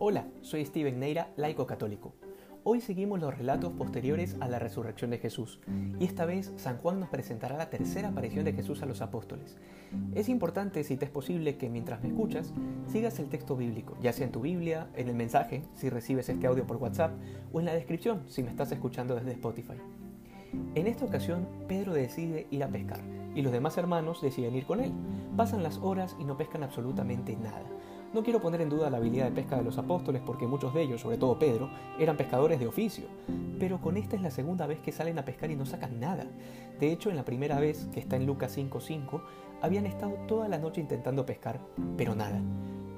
Hola, soy Steven Neira, laico católico. Hoy seguimos los relatos posteriores a la resurrección de Jesús y esta vez San Juan nos presentará la tercera aparición de Jesús a los apóstoles. Es importante, si te es posible, que mientras me escuchas sigas el texto bíblico, ya sea en tu Biblia, en el mensaje, si recibes este audio por WhatsApp, o en la descripción, si me estás escuchando desde Spotify. En esta ocasión, Pedro decide ir a pescar y los demás hermanos deciden ir con él. Pasan las horas y no pescan absolutamente nada. No quiero poner en duda la habilidad de pesca de los apóstoles porque muchos de ellos, sobre todo Pedro, eran pescadores de oficio, pero con esta es la segunda vez que salen a pescar y no sacan nada. De hecho, en la primera vez, que está en Lucas 5.5, habían estado toda la noche intentando pescar, pero nada.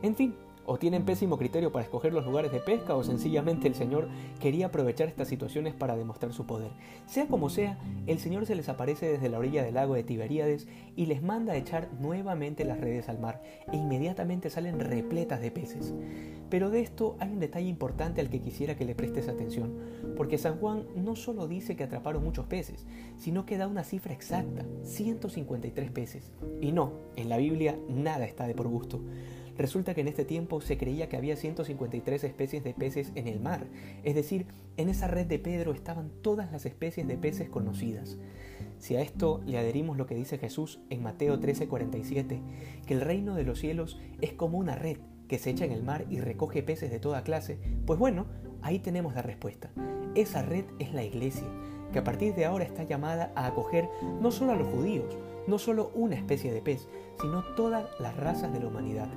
En fin, o tienen pésimo criterio para escoger los lugares de pesca o sencillamente el Señor quería aprovechar estas situaciones para demostrar su poder. Sea como sea, el Señor se les aparece desde la orilla del lago de Tiberíades y les manda a echar nuevamente las redes al mar e inmediatamente salen repletas de peces. Pero de esto hay un detalle importante al que quisiera que le prestes atención, porque San Juan no solo dice que atraparon muchos peces, sino que da una cifra exacta, 153 peces. Y no, en la Biblia nada está de por gusto. Resulta que en este tiempo se creía que había 153 especies de peces en el mar, es decir, en esa red de Pedro estaban todas las especies de peces conocidas. Si a esto le adherimos lo que dice Jesús en Mateo 13:47, que el reino de los cielos es como una red que se echa en el mar y recoge peces de toda clase, pues bueno, ahí tenemos la respuesta. Esa red es la iglesia, que a partir de ahora está llamada a acoger no solo a los judíos, no solo una especie de pez, sino todas las razas de la humanidad.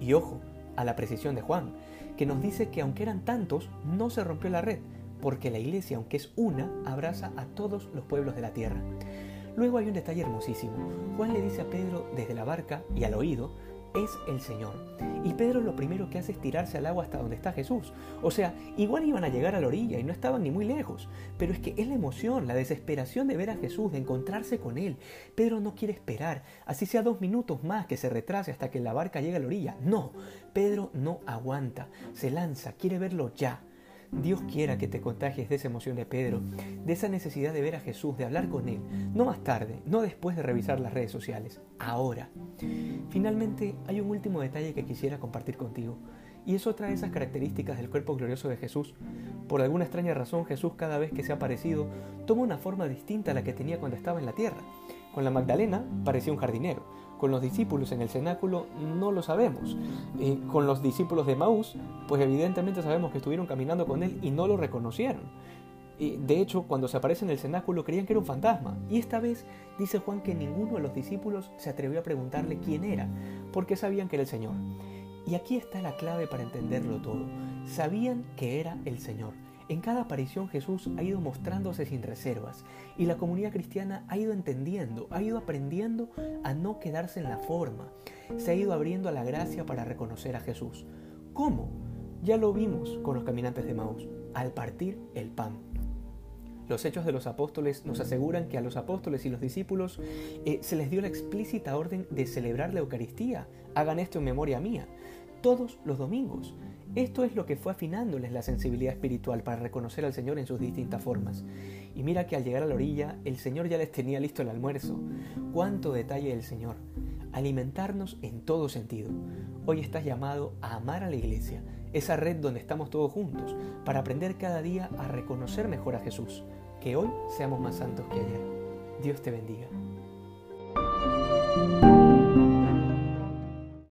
Y ojo a la precisión de Juan, que nos dice que aunque eran tantos, no se rompió la red, porque la iglesia, aunque es una, abraza a todos los pueblos de la tierra. Luego hay un detalle hermosísimo. Juan le dice a Pedro desde la barca y al oído es el Señor. Y Pedro lo primero que hace es tirarse al agua hasta donde está Jesús. O sea, igual iban a llegar a la orilla y no estaban ni muy lejos. Pero es que es la emoción, la desesperación de ver a Jesús, de encontrarse con Él. Pedro no quiere esperar, así sea dos minutos más que se retrase hasta que la barca llegue a la orilla. No, Pedro no aguanta, se lanza, quiere verlo ya. Dios quiera que te contagies de esa emoción de Pedro, de esa necesidad de ver a Jesús, de hablar con Él, no más tarde, no después de revisar las redes sociales, ahora. Finalmente, hay un último detalle que quisiera compartir contigo, y es otra de esas características del cuerpo glorioso de Jesús. Por alguna extraña razón, Jesús cada vez que se ha aparecido toma una forma distinta a la que tenía cuando estaba en la tierra. Con la Magdalena parecía un jardinero, con los discípulos en el cenáculo no lo sabemos. Eh, con los discípulos de Maús, pues evidentemente sabemos que estuvieron caminando con él y no lo reconocieron. Y de hecho, cuando se aparece en el cenáculo creían que era un fantasma. Y esta vez dice Juan que ninguno de los discípulos se atrevió a preguntarle quién era, porque sabían que era el Señor. Y aquí está la clave para entenderlo todo. Sabían que era el Señor. En cada aparición Jesús ha ido mostrándose sin reservas y la comunidad cristiana ha ido entendiendo, ha ido aprendiendo a no quedarse en la forma, se ha ido abriendo a la gracia para reconocer a Jesús. ¿Cómo? Ya lo vimos con los caminantes de Maús, al partir el pan. Los hechos de los apóstoles nos aseguran que a los apóstoles y los discípulos eh, se les dio la explícita orden de celebrar la Eucaristía. Hagan esto en memoria mía todos los domingos. Esto es lo que fue afinándoles la sensibilidad espiritual para reconocer al Señor en sus distintas formas. Y mira que al llegar a la orilla, el Señor ya les tenía listo el almuerzo. Cuánto detalle del Señor. Alimentarnos en todo sentido. Hoy estás llamado a amar a la iglesia, esa red donde estamos todos juntos, para aprender cada día a reconocer mejor a Jesús. Que hoy seamos más santos que ayer. Dios te bendiga.